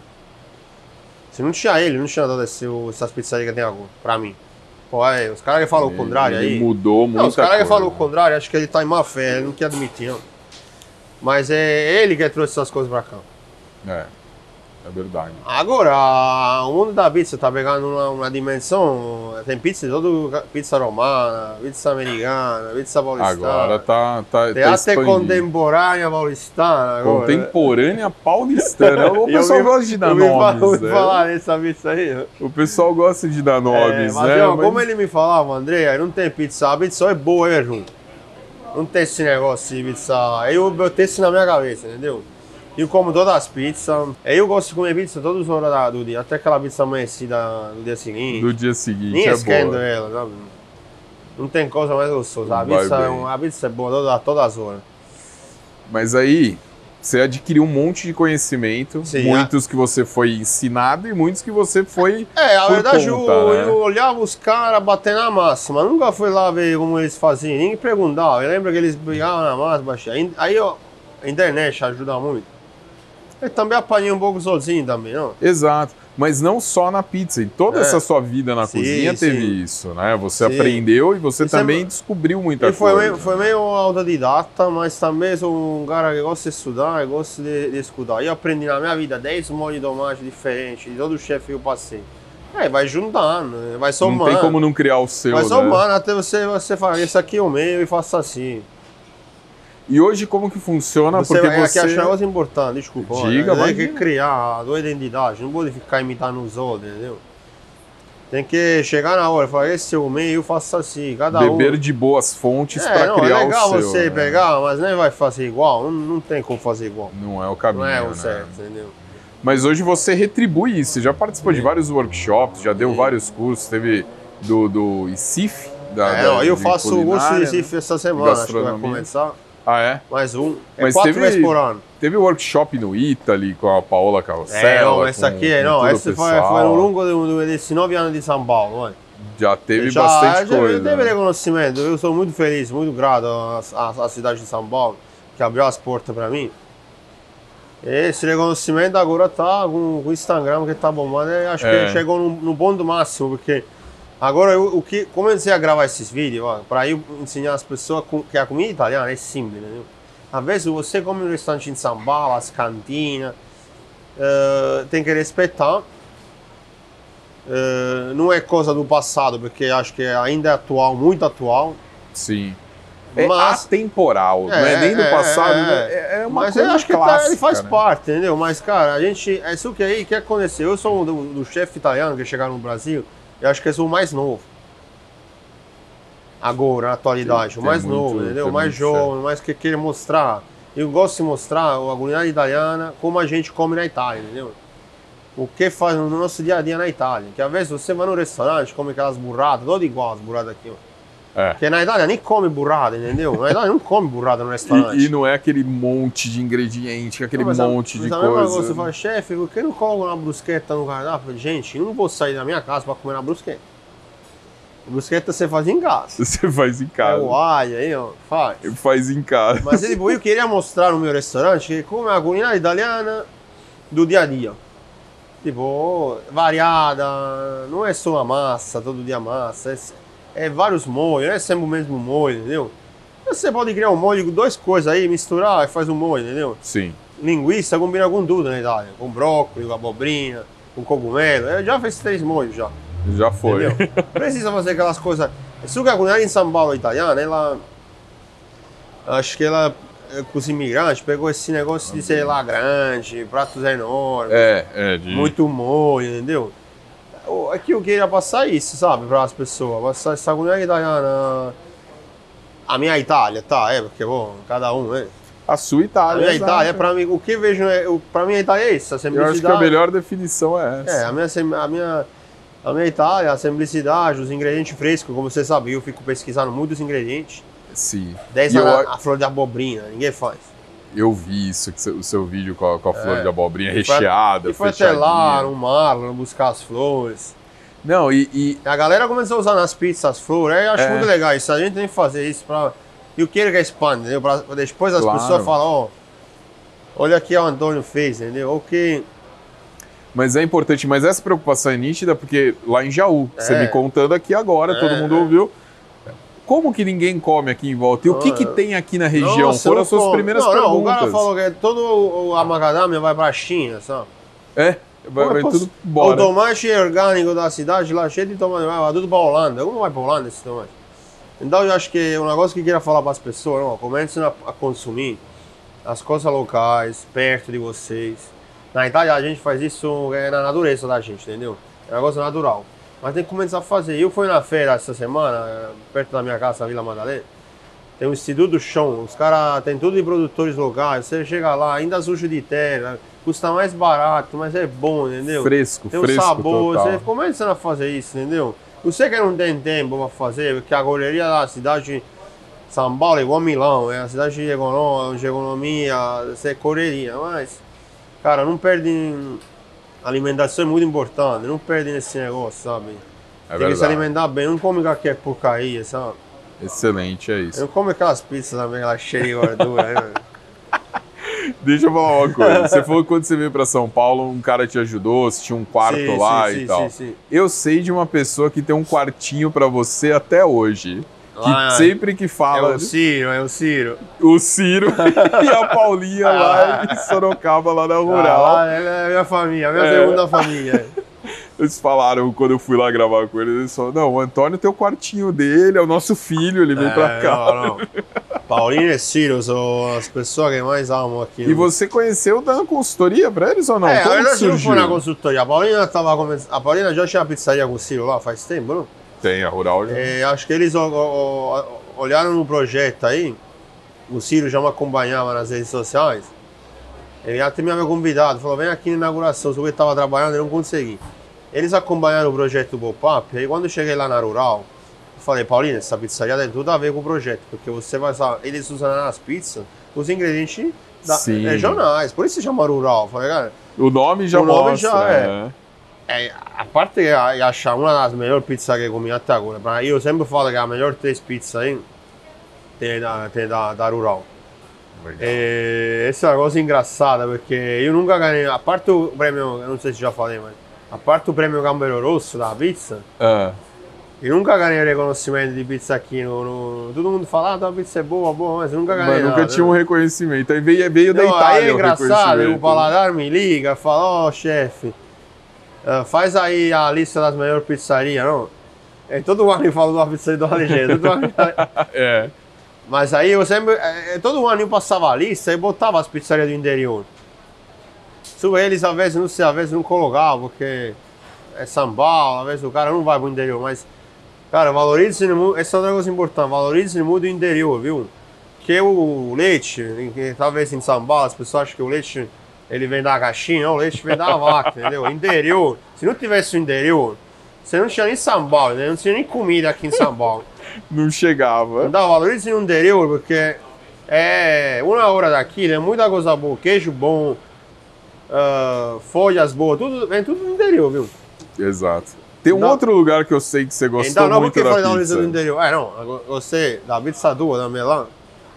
Se não tinha ele, não tinha dado esse, essas pizzarias que tem agora, pra mim. Pô, é, os caras que falam o contrário aí. mudou muito. Os caras que falam o contrário, acho que ele tá em má fé, ele não quer admitir, não. Mas é ele que trouxe essas coisas pra cá. É. É verdade. Agora, o mundo da pizza tá pegando uma, uma dimensão. Tem pizza de todo pizza romana, pizza americana, pizza paulistana. Agora tá. tá tem tá até contemporânea paulistana. Agora. Contemporânea paulistana. O pessoal gosta de dar nomes. Eu ouvi né? falar nessa pizza aí. O pessoal gosta de dar nomes, é, mas, né? Ó, mas... Como ele me falava, André, não tem pizza. A pizza só é boa, é ruim. Não tem esse negócio de pizza. Eu, eu tenho isso na minha cabeça, entendeu? Eu como todas as pizzas. Eu gosto de comer pizza todas as horas do dia. Até aquela pizza amanhecida no dia seguinte. Do dia seguinte. Nem é esquento ela, sabe? Não tem coisa mais gostosa. A pizza, é a pizza é boa todas, todas as horas. Mas aí, você adquiriu um monte de conhecimento, Sim, muitos que você foi ensinado e muitos que você foi. É, a verdade, conta, eu, né? eu, olhava os caras batendo na massa, mas nunca fui lá ver como eles faziam, nem perguntava. Eu lembro que eles brigavam na massa. Aí, ó, a internet ajuda muito. Eu também apanhei um pouco sozinho também, não? Exato. Mas não só na pizza. Em toda É. essa sua vida na Sim, cozinha teve sim. isso, né? Você Sim. aprendeu e você Isso é também mu- descobriu muita E foi coisa. meio, foi meio autodidata, mas também sou um cara que gosta de estudar, e gosta de, de estudar. Eu aprendi na minha vida 10 molhos de tomate diferentes, de todo chefe que eu passei. Aí vai juntando, vai Não somando. tem como não criar o seu, Vai né? somando até você, você falar, esse aqui é o meio e faça assim. E hoje como que funciona? Você Porque vai você... aqui achar um negócio importante, desculpa. Diga, olha, Tem que criar a tua identidade, não pode ficar imitando os outros, entendeu? Tem que chegar na hora e falar, esse é o meio, eu faço assim, cada um. Beber de boas fontes É, para não, criar é legal o seu. você né? pegar, mas nem vai fazer igual, não, não tem como fazer igual. Não é o caminho, Não é o né? certo, entendeu? Mas hoje você retribui isso. Você já participou de vários workshops, já deu vários cursos, teve do, do ICIF, da, É, da- eu faço o curso de né? Recife essa semana, acho que vai começar. Ah, é? Mais um. É Mas quatro teve- vezes por ano. Teve workshop no Italy com a Paola Carrossela. É, não, essa com- aqui é, com não, essa foi, foi no longo do- do- desses nove anos de São Paulo, mano. Já teve já, bastante já coisa. teve né? reconhecimento. Eu sou muito feliz, muito grato à, à- cidade de São Paulo, que abriu as portas para mim. Esse reconhecimento agora tá com, com o Instagram que tá bombando. Acho É. que chegou no, no ponto máximo, porque agora eu, o que comecei a gravar esses vídeos para eu ensinar as pessoas com- que a comida italiana é simples, entendeu? Às vezes você come no restaurante em São Paulo, as cantinas, eh, tem que respeitar. Eh, não é coisa do passado, porque acho que ainda é atual, muito atual. Sim. É Mas- atemporal, não é nem do é, passado, é, né? é, é uma Mas coisa eu acho que tá- clássica, ele faz né? parte, entendeu? Mas, cara, a gente. É isso que aí que aconteceu. Eu sou um do, do chefe italiano que chegaram no Brasil, eu acho que sou o mais novo. Agora, na atualidade, Tem o mais muito- novo, entendeu? O mais jovem, o mais que quer mostrar. Eu gosto de mostrar a culinária italiana como a gente come na Itália, entendeu? O que faz no nosso dia a dia na Itália. Que às vezes você vai no restaurante, come aquelas burradas, tudo igual as burradas aqui, ó. É. Porque na Itália nem come burrada, entendeu? Na Itália não come burrada no restaurante. E, e não é aquele monte de ingrediente, aquele Não, mas a- monte de mas a mesma coisa. Você fala, chefe, por que não coloca uma brusqueta no cardápio? Gente, eu não vou sair da minha casa para comer na brusqueta. Brusqueta você faz em casa. Você faz em É casa. o alho aí, ó, faz. Faz em casa. Mas tipo, eu queria mostrar no meu restaurante que como é a culinária italiana do dia a dia. Tipo, variada, não é só a massa, todo dia massa, é, é vários molhos, não é sempre o mesmo molho, entendeu? Você pode criar um molho com duas coisas aí, misturar e faz um molho, entendeu? Sim. linguiça combina com tudo na Itália. Com brócolis, com abobrinha, com cogumelo. Eu já fiz três molhos já. Já foi. Precisa fazer aquelas coisas. Isso que a culinária em São Paulo italiana, ela. Acho que ela, eh, com os imigrantes, pegou esse negócio de ser lá grande, pratos enormes, É, é. De... muito molho, entendeu? Aqui eu queria passar isso, sabe, para as pessoas. Passar essa culinária italiana. A minha Itália, tá? É, porque, bom, cada um, né? A sua A Itália. minha exato. Itália, pra mim, o que vejo, é, o- pra mim a Itália é isso, a Eu acho que a melhor definição é essa. É, a minha, a minha, a minha Itália, a simplicidade, os ingredientes frescos, como você sabe, eu fico pesquisando muitos ingredientes. Sim. 10 E eu, anos a flor de abobrinha, ninguém faz. Eu vi isso, que o seu vídeo com a, com a flor É. de abobrinha E recheada, E foi até lá, no Marlon, buscar as flores. Não, e, e- E a galera começou a usar nas pizzas as flores, aí eu acho É. muito legal isso, a gente tem que fazer isso pra... Eu quero que expanda, entendeu? Pra, pra depois as Claro. pessoas falam, ó, olha aqui o Antônio fez, entendeu? Ok, Mas é importante, mas essa preocupação é nítida porque lá em Jaú, você É. me contando aqui agora, É, todo mundo é. ouviu. Como que ninguém come aqui em volta? E o que, Ah, que é. tem aqui na região? Nossa, Foram as suas como. primeiras não, perguntas. Não, o cara falou que todo o- macadâmia vai pra China, sabe? É, vai, vai é tudo poss- O embora. tomate orgânico da cidade lá cheio de tomate, vai tudo pra Holanda. Como vai pra Holanda esse tomate? Então eu acho que um negócio que eu queria falar para as pessoas, não, comecem a, a consumir as coisas locais, perto de vocês. Na Itália a gente faz isso é na natureza da gente, entendeu? É um negócio natural. Mas tem que começar a fazer. Eu fui na feira essa semana, perto da minha casa, Vila Madalena. Tem o Instituto do Chão, os caras tem tudo de produtores locais. Você chega lá, ainda sujo de terra, custa mais barato, mas é bom, entendeu? Fresco, Tem um fresco sabor, total. você começa a fazer isso, entendeu? Você que não tem tempo para fazer, porque a correria da cidade de São Paulo é igual Milão, é a cidade de economia, de economia, você é correria, mas, cara, não perde. Alimentação é muito importante, não perde nesse negócio, sabe? É tem que se alimentar bem, não come qualquer porcaria, sabe? Excelente, é isso. Não come aquelas pizzas também, lá cheia de gordura, né? Deixa eu falar uma coisa. Você falou que quando você veio para São Paulo, um cara te ajudou, você tinha um quarto Sim, lá sim, e sim, tal. sim, sim. Eu sei de uma pessoa que tem um quartinho para você até hoje. Que Lá, sempre que É fala o Ciro, é o Ciro. o Ciro e a Paulinha lá em Sorocaba, lá na Ah, Rural. lá é a minha família, a minha É. segunda família. Eles falaram, quando eu fui lá gravar com eles, eles falaram, não, o Antônio tem o quartinho dele, é o nosso filho, ele vem pra É, cá. Não, não. Paulinho e Ciro são as pessoas que mais amam aqui. E você conheceu dando consultoria pra eles ou não? É, Como verdade não foi na consultoria. A Paulina, tava a Paulina já tinha pizzaria com o Ciro lá faz tempo, não? Tem, a Rural já. É, acho que eles ó, ó, olharam no projeto aí, o Ciro já me acompanhava nas redes sociais. Ele até me havia convidado, falou: vem aqui na inauguração, só que eu estava trabalhando e não consegui. Eles acompanharam o projeto do Bopap, aí quando eu cheguei lá na Rural, eu falei: Paulina, essa pizzaria tem tudo a ver com o projeto, porque você vai usar, eles usam nas pizzas os ingredientes da- regionais, por isso se chama Rural. Eu Falei, cara, O nome já O nome mostra. já é. né? É, a parte de achar uma das melhores pizzas que eu comi até agora, pra mim, eu sempre falo que a melhor três pizzas aí tem da, tem da, da Rural. É, esse é uma coisa engraçada, porque eu nunca ganhei, a parte do prêmio, eu não sei se já falei, mas a parte do prêmio Gambero Rosso da pizza, Ah, eu nunca ganhei reconhecimento de pizza aqui no, no- Todo mundo fala, ah, tua pizza é boa, boa, mas eu nunca ganhei. mas nunca nada, tinha né? um reconhecimento. Aí veio, veio da Não, Itália aí é o engraçado, reconhecimento. o paladar me liga, fala, ó chefe, ah, faz aí a lista das melhores pizzarias, não? É, todo ano eu falo de uma pizzaria do ano- É. mas aí eu sempre, é, todo ano eu passava a lista e botava as pizzarias do interior. Isso eles às vezes não sei, às vezes não colocavam, porque é Paulo, às vezes o cara não vai pro interior, mas, cara, valorize essa é outra coisa importante, valorize o interior, viu? Que o leite, talvez em Paulo as pessoas acham que o leite ele vem da caixinha, não, o leite vem da vaca, entendeu? Interior, se não tivesse o interior, você não tinha nem né? não tinha nem comida aqui em Paulo. Não chegava. Não dá valorize no interior, porque é uma hora daqui, é muita coisa boa, queijo bom, ah, folhas boas, tudo, vem tudo no interior, viu? Exato. Tem um Não. outro lugar que eu sei que você gostou Então não, muito porque da falei da pizza. do interior. É, não, você, da pizza tua, da Melan,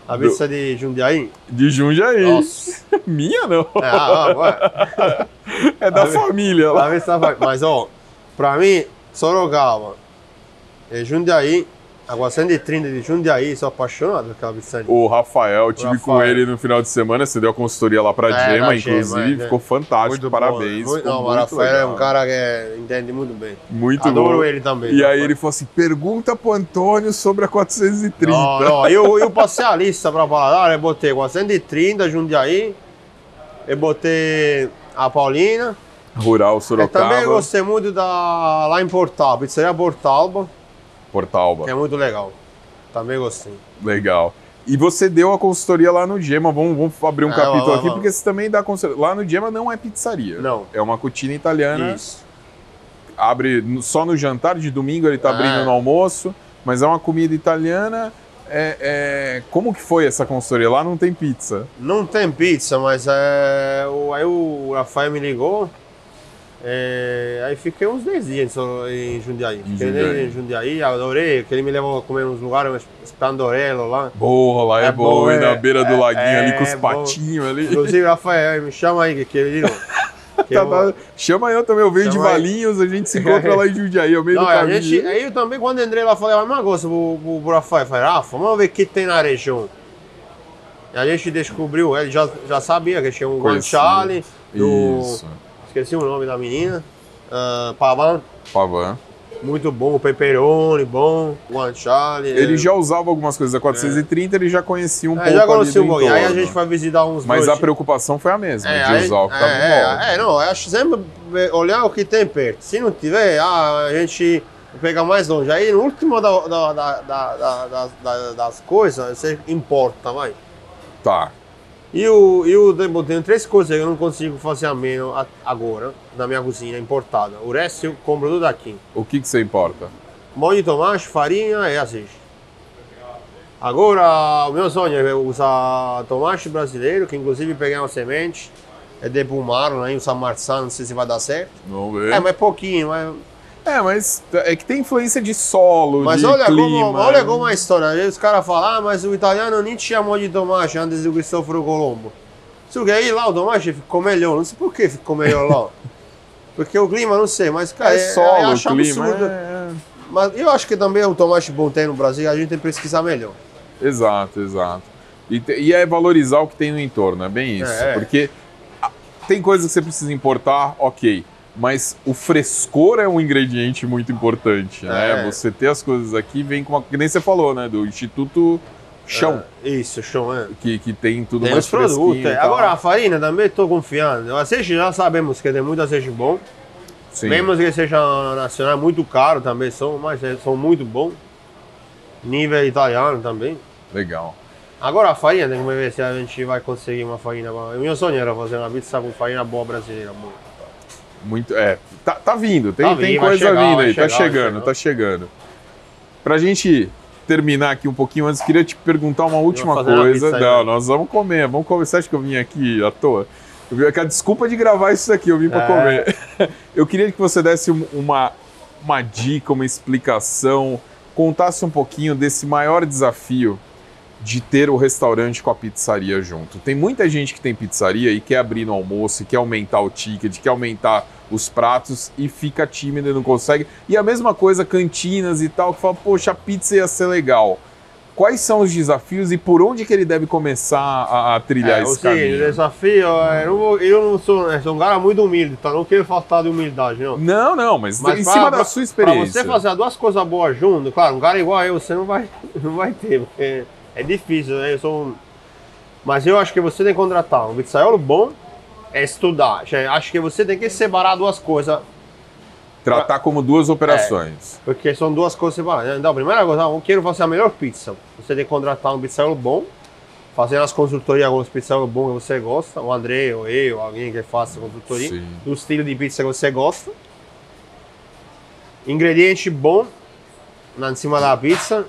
a Do- pizza de Jundiaí, De Jundiaí. nossa. Minha não. É, ah. É da A família lá. Mas, ó, pra mim, Sorocaba, é Jundiaí, agora 130 de Jundiaí, sou apaixonado pela pizza. O Rafael, eu tive com ele no final de semana, você deu a consultoria lá pra É, Gema, da Gema, inclusive, é. ficou fantástico, Muito parabéns. bom, Não, o Rafael é legal. um cara que é- entende muito bem. Muito Adoro bom. ele também. E aí ele falou assim, pergunta pro Antônio sobre a 430. Não, não, eu, eu passei a lista pra paladar, eu botei 430 Jundiaí, eu botei a Paulina, Rural eu Sorocaba, também gostei muito da lá em Portal, pizzaria Portalba, Portalba. é muito legal. Também gostei. Legal. E você deu a consultoria lá no Gema, vamos, vamos abrir um É, capítulo vamos, aqui, vamos. porque você também dá consultoria. Lá no Gema não é pizzaria. Não. É uma cutina italiana. Isso. abre só no jantar, de domingo ele tá Ah. abrindo no almoço, mas é uma comida italiana. É, é- Como que foi essa consultoria? Lá não tem pizza. Não tem pizza, mas é, aí o Rafael me ligou. É, aí fiquei uns 10 dias em Sor- em Jundiaí. Em Fiquei Jundiaí. em Jundiaí, adorei, que ele me levou a comer uns lugares, uns pandorello lá. Boa, lá é, É bom, bom, ir na é- beira do é- laguinho ali com os é patinhos ali. Inclusive, Rafael, me chama aí, que, que ele virou. Que Tá, eu- tá. Chama eu também, eu venho de. Valinhos, a gente se encontra lá em Jundiaí, ao meio Não, do caminho. gente, aí eu também, quando entrei lá, falei a mesma coisa pro, pro, Rafael. Falei, Rafa, vamos ver o que tem na região. E a gente descobriu, ele já, já sabia que tinha um guanciale, do... Isso, Esqueci o nome da menina. Uh, Pavan, Pavan. muito bom. Pepperoni, bom. Guanciale. Ele já usava algumas coisas da 430, ele já conhecia um é, pouco já ali conheci do um pouquinho. Aí a gente vai visitar uns Mas a dois- preocupação foi a mesma, de aí- usar o que tava é, bom. é, é, não, acho sempre olhar o que tem perto. Se não tiver, ah, a gente pega mais longe. Aí no último da- da- da- das coisas, você importa, vai. Tá. E o, e o eu tenho três coisas que eu não consigo fazer a menos agora na minha cozinha importada. O resto eu compro tudo aqui. O que que você importa? Molho de tomate, farinha e azeite. Agora, o meu sonho é usar tomate brasileiro, que inclusive peguei uma semente, é de Pumaro, lá em São Marçal, não sei se vai dar certo. Vamos ver. É, mas pouquinho, mas... É, mas é que tem influência de solo, Mas de olha, clima. como, olha como é a história. Às vezes os caras falam, ah, mas o italiano nem tinha molho de tomate antes do Cristoforo Colombo. Porque aí lá o Domache ficou melhor. Não sei por que ficou melhor lá. Porque o clima, não sei, mas cara, É solo, eu o acho clima. absurdo. é- Mas eu acho que também o tomate bom tem no Brasil, a gente tem que pesquisar melhor. Exato, exato. E, te- e é valorizar o que tem no entorno, é bem isso. É. Porque ah, tem coisas que você precisa importar, ok. Mas o frescor é um ingrediente muito importante, né? É. Você ter as coisas aqui vem com uma. Que nem você falou, né? Do Instituto Chão, É, isso, chão, é. que, que tem tudo Tem mais fresquinho é. Agora a farinha também estou confiando. O azeite já sabemos que tem muito azeite bom. Sim. Mesmo que seja nacional, muito caro também são, mas é- são muito bons. Nível italiano também. Legal. Agora a farinha, tem que ver se a gente vai conseguir uma farinha boa. O meu sonho era fazer uma pizza com farinha boa brasileira. boa. Muito, é, tá, tá vindo, tem, Tá tem coisa chegar, vindo aí, tá chegar, vai chegando, tá chegando. Pra gente terminar aqui um pouquinho antes, queria te perguntar uma última uma coisa. aí, Não, né? nós vamos comer, vamos comer. Você acha que eu vim aqui à toa? Eu vim aqui a desculpa de gravar isso daqui, eu vim pra É. comer. Eu queria que você desse um- uma, uma dica, uma explicação, contasse um pouquinho desse maior desafio de ter o restaurante com a pizzaria junto. Tem muita gente que tem pizzaria e quer abrir no almoço, e quer aumentar o ticket, quer aumentar os pratos e fica tímido e não consegue. E a mesma coisa, cantinas e tal, que fala, poxa, a pizza ia ser legal. Quais são os desafios e por onde que ele deve começar a, a trilhar É, o esse o caminho? desafio, é, eu eu não sou, eu sou um cara muito humilde, tá? Não quero faltar de humildade, não. Não, não, mas, Mas em pra- cima pra- da sua Pra experiência. você fazer duas coisas boas junto, claro, um cara igual eu, você não vai, não vai ter, porque é difícil, né? Eu sou um... Mas eu acho que você tem que contratar um pizzaiolo bom, é estudar. Acho que você tem que separar duas coisas, Tratar como duas operações. porque são duas coisas separadas. Então, a primeira coisa, eu quero fazer a melhor pizza. Você tem que contratar um pizzaiolo bom, fazer as consultorias com os pizzaiolos bons que você gosta, o André, ou eu, alguém que faça consultoria, Sim. do estilo de pizza que você gosta. Ingrediente bom na cima da pizza,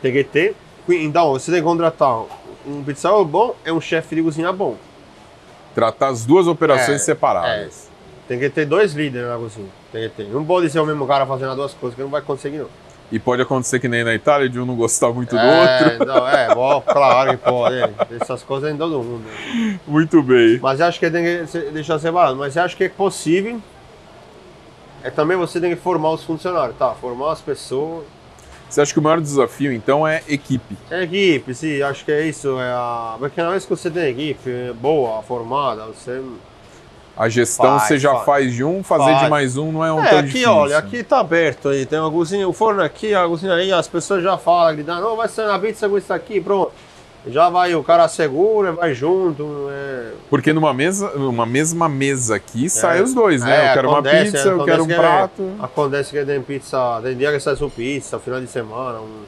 tem que ter. Então, você tem que contratar um pizzaiolo bom é um chefe de cozinha bom. Tratar as duas operações É, separadas. Tem que ter dois líderes na cozinha. Tem que ter. Não pode ser o mesmo cara fazendo as duas coisas, que não vai conseguir, não. E pode acontecer que nem na Itália, de um não gostar muito do é, outro. Não, é, bom, claro que pode. é. Essas coisas em todo mundo. Muito bem. Mas eu acho que tem que deixar separado. Mas eu acho que é possível. É também você tem que formar os funcionários, tá? Formar as pessoas. Você acha que o maior desafio, então, é equipe? É equipe, sim, acho que é isso. É a... Porque na vez que você tem equipe boa, formada, você. A gestão Faz, você já faz. faz de um, fazer de Faz. mais um não é um é, tão aqui, difícil. olha, aqui tá aberto aí. Tem uma cozinha, o forno aqui, a cozinha aí, as pessoas já falam, gritando, não, vai ser na pizza com isso aqui, pronto. Já vai, o cara segura, vai junto. É... Porque numa mesa, numa mesma mesa aqui, sai É. os dois, né? É, eu quero uma pizza, eu quero um é- prato. Acontece que tem pizza, tem dia que sai sua pizza, final de semana, um,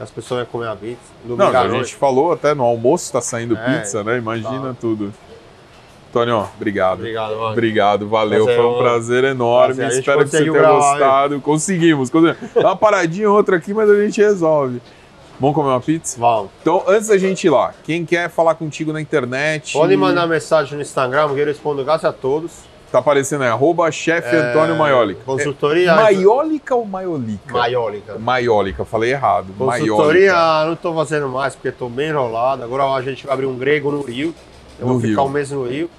as pessoas vão comer a pizza. Não, a gente falou até no almoço tá saindo É, pizza, né? Imagina tá. tudo. Antônio, obrigado. Obrigado, mano. Obrigado, valeu. Prazer, Foi um mano. prazer enorme. Prazer, Espero que você tenha gravar, gostado. Conseguimos. conseguimos. Dá uma paradinha outra aqui, mas a gente resolve. Vamos comer uma pizza? Vamos. Então, antes da gente ir lá, quem quer falar contigo na internet. Pode mandar mensagem no Instagram, que eu respondo graças a todos. Tá aparecendo aí, arroba chefe Antônio Maiolica. É, Consultoria. É Maiolica ou Maiolica? Maiólica. Maiolica, falei errado. Consultoria Maiolica. não estou fazendo mais porque estou bem enrolado. Agora a gente vai abrir um grego no Rio. Eu No vou ficar Rio. um mês no Rio.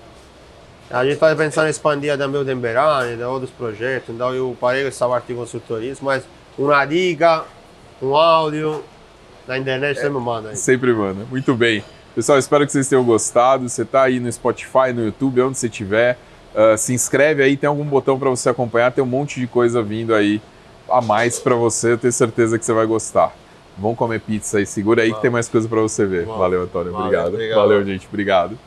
A gente está pensando em expandir também o Demberane, de outros projetos. Então eu parei com essa parte de consultorias, mas uma dica, um áudio, na internet você me manda aí. Sempre manda. Muito bem. Pessoal, espero que vocês tenham gostado. Você tá aí no Spotify, no YouTube, onde você estiver. ah, se inscreve aí, tem algum botão para você acompanhar. Tem um monte de coisa vindo aí a mais para você. Eu tenho certeza que você vai gostar. Vamos comer pizza aí. Segura aí que tem mais coisa para você ver. Valeu, Antônio. Valeu, obrigado. obrigado. Valeu, gente. Obrigado.